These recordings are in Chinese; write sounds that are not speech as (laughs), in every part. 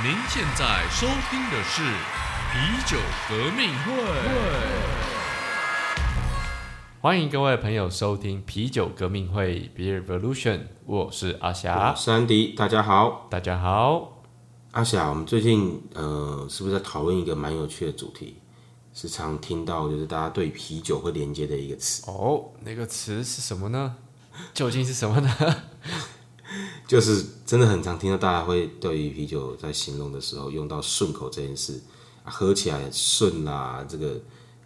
您现在收听的是啤酒革命会。欢迎各位朋友收听啤酒革命会 Beer Revolution，我是阿霞，是安迪，大家好。大家好。阿霞，我们最近呃，是不是在讨论一个蛮有趣的主题？时常听到就是大家对啤酒会连接的一个词哦，那个词是什么呢？究竟是什么呢？(laughs) 就是真的很常听到大家会对于啤酒在形容的时候用到顺口这件事，啊喝起来顺啦，这个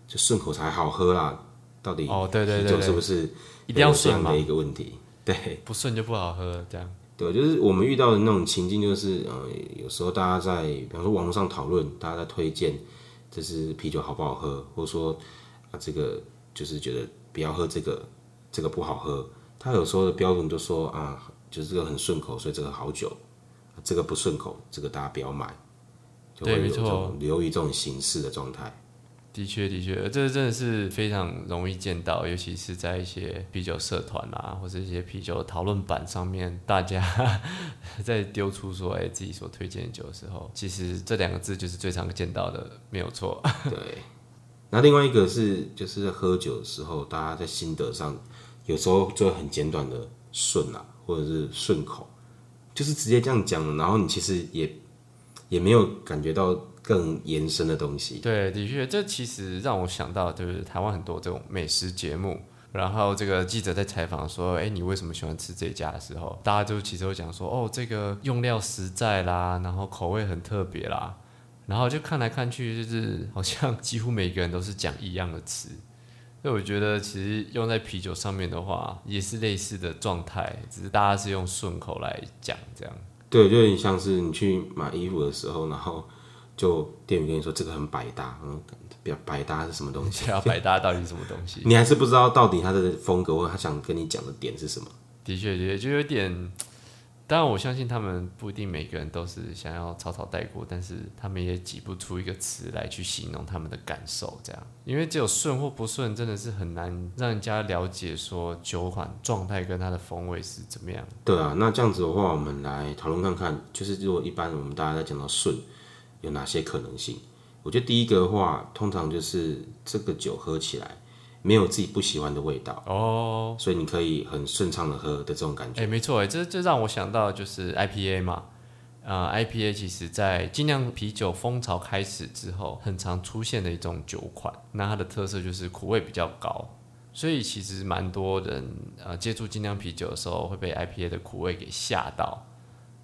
就顺口才好喝啦。到底哦，对对对，酒是不是一定要顺的一个问题？(laughs) 对，不顺就不好喝，这样。对，就是我们遇到的那种情境，就是呃，有时候大家在比方说网络上讨论，大家在推荐，这是啤酒好不好喝，或者说啊，这个就是觉得不要喝这个，这个不好喝。他有时候的标准就说啊，就是这个很顺口，所以这个好酒，这个不顺口，这个大家不要买，就会有这种流于这种形式的状态。的确，的确，这真的是非常容易见到，尤其是在一些啤酒社团啊，或者一些啤酒讨论版上面，大家 (laughs) 在丢出说“哎，自己所推荐的酒”的时候，其实这两个字就是最常见到的，没有错。(laughs) 对。那另外一个是，就是在喝酒的时候，大家在心得上有时候就很简短的顺啊，或者是顺口，就是直接这样讲，然后你其实也也没有感觉到。更延伸的东西，对，的确，这其实让我想到，就是台湾很多这种美食节目，然后这个记者在采访说，哎，你为什么喜欢吃这家？的时候，大家就其实会讲说，哦，这个用料实在啦，然后口味很特别啦，然后就看来看去，就是好像 (laughs) 几乎每个人都是讲一样的词，所以我觉得其实用在啤酒上面的话，也是类似的状态，只是大家是用顺口来讲这样。对，就有点像是你去买衣服的时候，然后。就店员跟你说这个很百搭，嗯，比较百搭是什么东西？(laughs) 百搭到底是什么东西？你还是不知道到底他的风格或者他想跟你讲的点是什么？的确，的确就有点。当然，我相信他们不一定每个人都是想要草草带过，但是他们也挤不出一个词来去形容他们的感受。这样，因为只有顺或不顺，真的是很难让人家了解说酒款状态跟它的风味是怎么样。对啊，那这样子的话，我们来讨论看看，就是如果一般我们大家在讲到顺。有哪些可能性？我觉得第一个的话，通常就是这个酒喝起来没有自己不喜欢的味道哦，所以你可以很顺畅的喝的这种感觉。哎，没错，哎，这这让我想到就是 IPA 嘛，呃，IPA 其实在精酿啤酒风潮开始之后，很常出现的一种酒款。那它的特色就是苦味比较高，所以其实蛮多人呃接触精酿啤酒的时候会被 IPA 的苦味给吓到。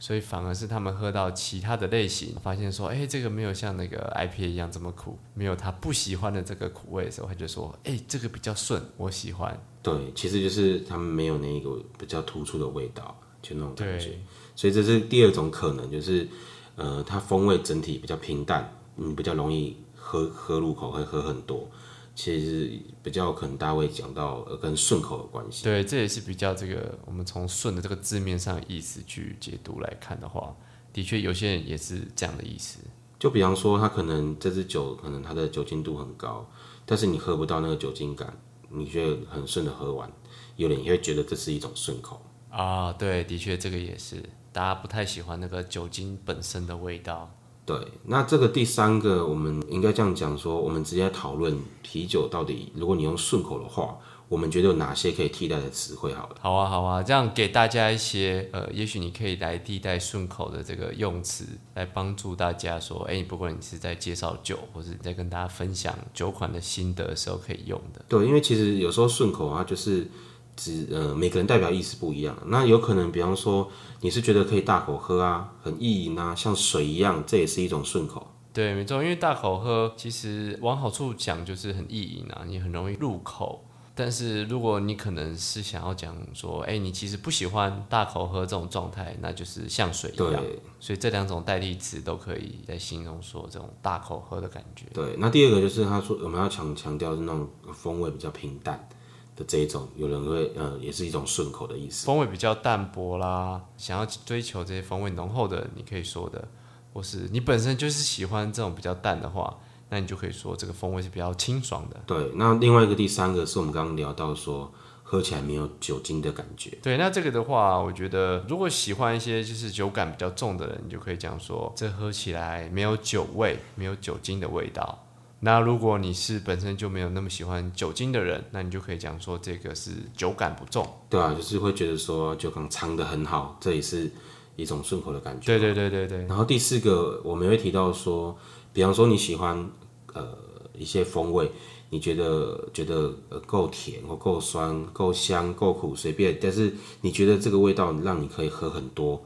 所以反而是他们喝到其他的类型，发现说，哎，这个没有像那个 IPA 一样这么苦，没有他不喜欢的这个苦味的时候，他就说，哎，这个比较顺，我喜欢。对，其实就是他们没有那个比较突出的味道，就那种感觉。所以这是第二种可能，就是呃，它风味整体比较平淡，嗯，比较容易喝喝入口，会喝很多。其实比较可能大家会讲到呃跟顺口的关系，对，这也是比较这个我们从顺的这个字面上意思去解读来看的话，的确有些人也是这样的意思。就比方说，他可能这支酒可能它的酒精度很高，但是你喝不到那个酒精感，你觉得很顺的喝完，有人也会觉得这是一种顺口啊。对，的确这个也是大家不太喜欢那个酒精本身的味道。对，那这个第三个，我们应该这样讲说，我们直接讨论啤酒到底，如果你用顺口的话，我们觉得有哪些可以替代的词汇？好了，好啊，好啊，这样给大家一些，呃，也许你可以来替代顺口的这个用词，来帮助大家说，哎，不管你是在介绍酒，或是你在跟大家分享酒款的心得的时候可以用的。对，因为其实有时候顺口啊，就是。只呃，每个人代表意思不一样。那有可能，比方说，你是觉得可以大口喝啊，很意淫啊，像水一样，这也是一种顺口。对，没错，因为大口喝，其实往好处讲就是很意淫啊，你很容易入口。但是如果你可能是想要讲说，哎，你其实不喜欢大口喝这种状态，那就是像水一样。所以这两种代替词都可以在形容说这种大口喝的感觉。对，那第二个就是他说我们要强强调是那种风味比较平淡。的这一种，有人会呃，也是一种顺口的意思。风味比较淡薄啦，想要追求这些风味浓厚的，你可以说的，或是你本身就是喜欢这种比较淡的话，那你就可以说这个风味是比较清爽的。对，那另外一个第三个是我们刚刚聊到说，喝起来没有酒精的感觉。对，那这个的话，我觉得如果喜欢一些就是酒感比较重的人，你就可以讲说，这喝起来没有酒味，没有酒精的味道。那如果你是本身就没有那么喜欢酒精的人，那你就可以讲说这个是酒感不重。对啊，就是会觉得说酒感藏得很好，这也是一种顺口的感觉。对对对对对。然后第四个，我们会提到说，比方说你喜欢呃一些风味，你觉得觉得呃够甜或够酸、够香、够苦，随便，但是你觉得这个味道让你可以喝很多，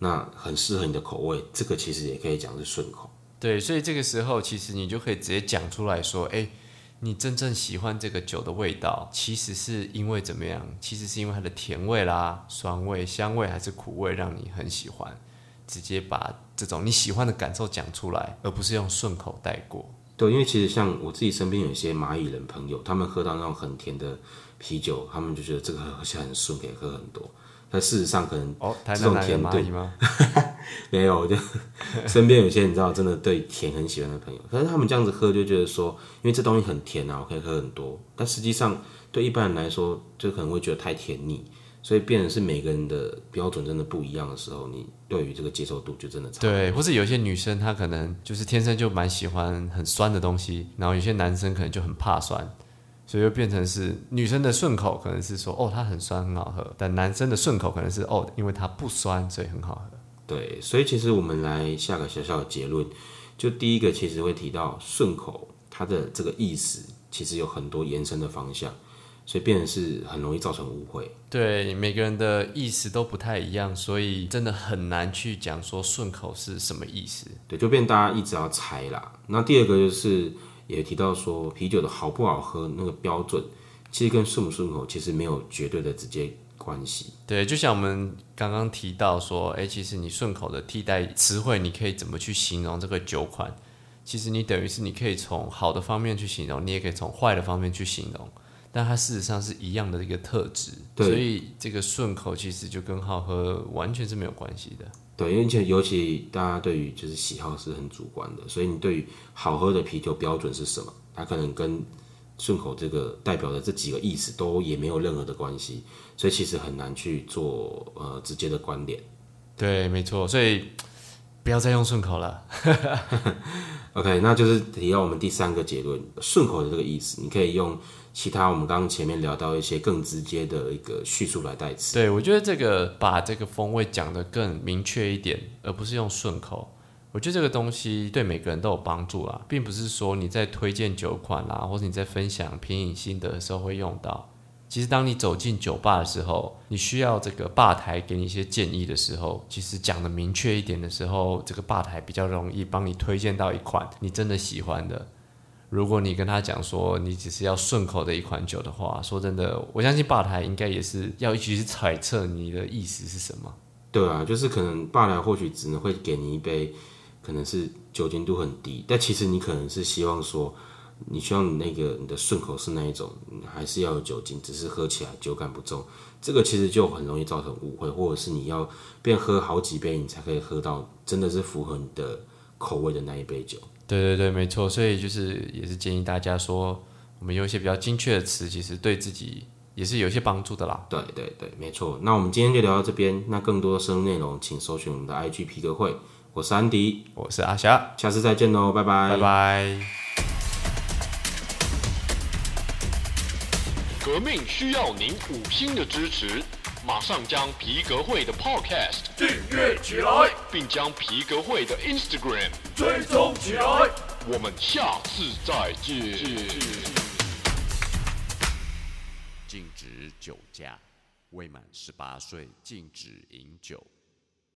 那很适合你的口味，这个其实也可以讲是顺口。对，所以这个时候其实你就可以直接讲出来说，哎，你真正喜欢这个酒的味道，其实是因为怎么样？其实是因为它的甜味啦、酸味、香味还是苦味让你很喜欢，直接把这种你喜欢的感受讲出来，而不是用顺口带过。对，因为其实像我自己身边有一些蚂蚁人朋友，他们喝到那种很甜的啤酒，他们就觉得这个喝起来很顺，可以喝很多。但事实上可能哦，这种甜度吗？(laughs) (laughs) 没有，就 (laughs) 身边有些你知道，真的对甜很喜欢的朋友，可是他们这样子喝就觉得说，因为这东西很甜啊，我可以喝很多。但实际上对一般人来说，就可能会觉得太甜腻，所以变成是每个人的标准真的不一样的时候，你对于这个接受度就真的差。对，或是有些女生她可能就是天生就蛮喜欢很酸的东西，然后有些男生可能就很怕酸。所以就变成是女生的顺口可能是说哦它很酸很好喝，但男生的顺口可能是哦因为它不酸所以很好喝。对，所以其实我们来下个小小的结论，就第一个其实会提到顺口它的这个意思其实有很多延伸的方向，所以变成是很容易造成误会。对，每个人的意思都不太一样，所以真的很难去讲说顺口是什么意思。对，就变大家一直要猜啦。那第二个就是。也提到说啤酒的好不好喝那个标准，其实跟顺不顺口其实没有绝对的直接关系。对，就像我们刚刚提到说，哎，其实你顺口的替代词汇，你可以怎么去形容这个酒款？其实你等于是你可以从好的方面去形容，你也可以从坏的方面去形容，但它事实上是一样的一个特质。对所以这个顺口其实就跟好喝完全是没有关系的。对，而且尤其大家对于就是喜好是很主观的，所以你对于好喝的啤酒标准是什么，它可能跟顺口这个代表的这几个意思都也没有任何的关系，所以其实很难去做呃直接的关联。对，没错，所以不要再用顺口了。(laughs) OK，那就是提到我们第三个结论，顺口的这个意思，你可以用。其他我们刚刚前面聊到一些更直接的一个叙述来代词。对，我觉得这个把这个风味讲得更明确一点，而不是用顺口。我觉得这个东西对每个人都有帮助啦，并不是说你在推荐酒款啦，或者你在分享品饮心得的时候会用到。其实当你走进酒吧的时候，你需要这个吧台给你一些建议的时候，其实讲的明确一点的时候，这个吧台比较容易帮你推荐到一款你真的喜欢的。如果你跟他讲说你只是要顺口的一款酒的话，说真的，我相信吧台应该也是要一起去揣测你的意思是什么。对啊，就是可能吧台或许只能会给你一杯，可能是酒精度很低，但其实你可能是希望说，你希望那个你的顺口是那一种，还是要有酒精，只是喝起来酒感不重，这个其实就很容易造成误会，或者是你要变喝好几杯，你才可以喝到真的是符合你的口味的那一杯酒。对对对，没错，所以就是也是建议大家说，我们用一些比较精确的词，其实对自己也是有一些帮助的啦。对对对，没错。那我们今天就聊到这边，那更多的深入内容，请搜寻我们的 IG 皮革会。我是安迪，我是阿霞，下次再见喽，拜拜，拜拜。革命需要您五星的支持。马上将皮革会的 Podcast 订阅起来，并将皮革会的 Instagram 追踪起来。我们下次再见。禁止酒驾，未满十八岁禁止饮酒。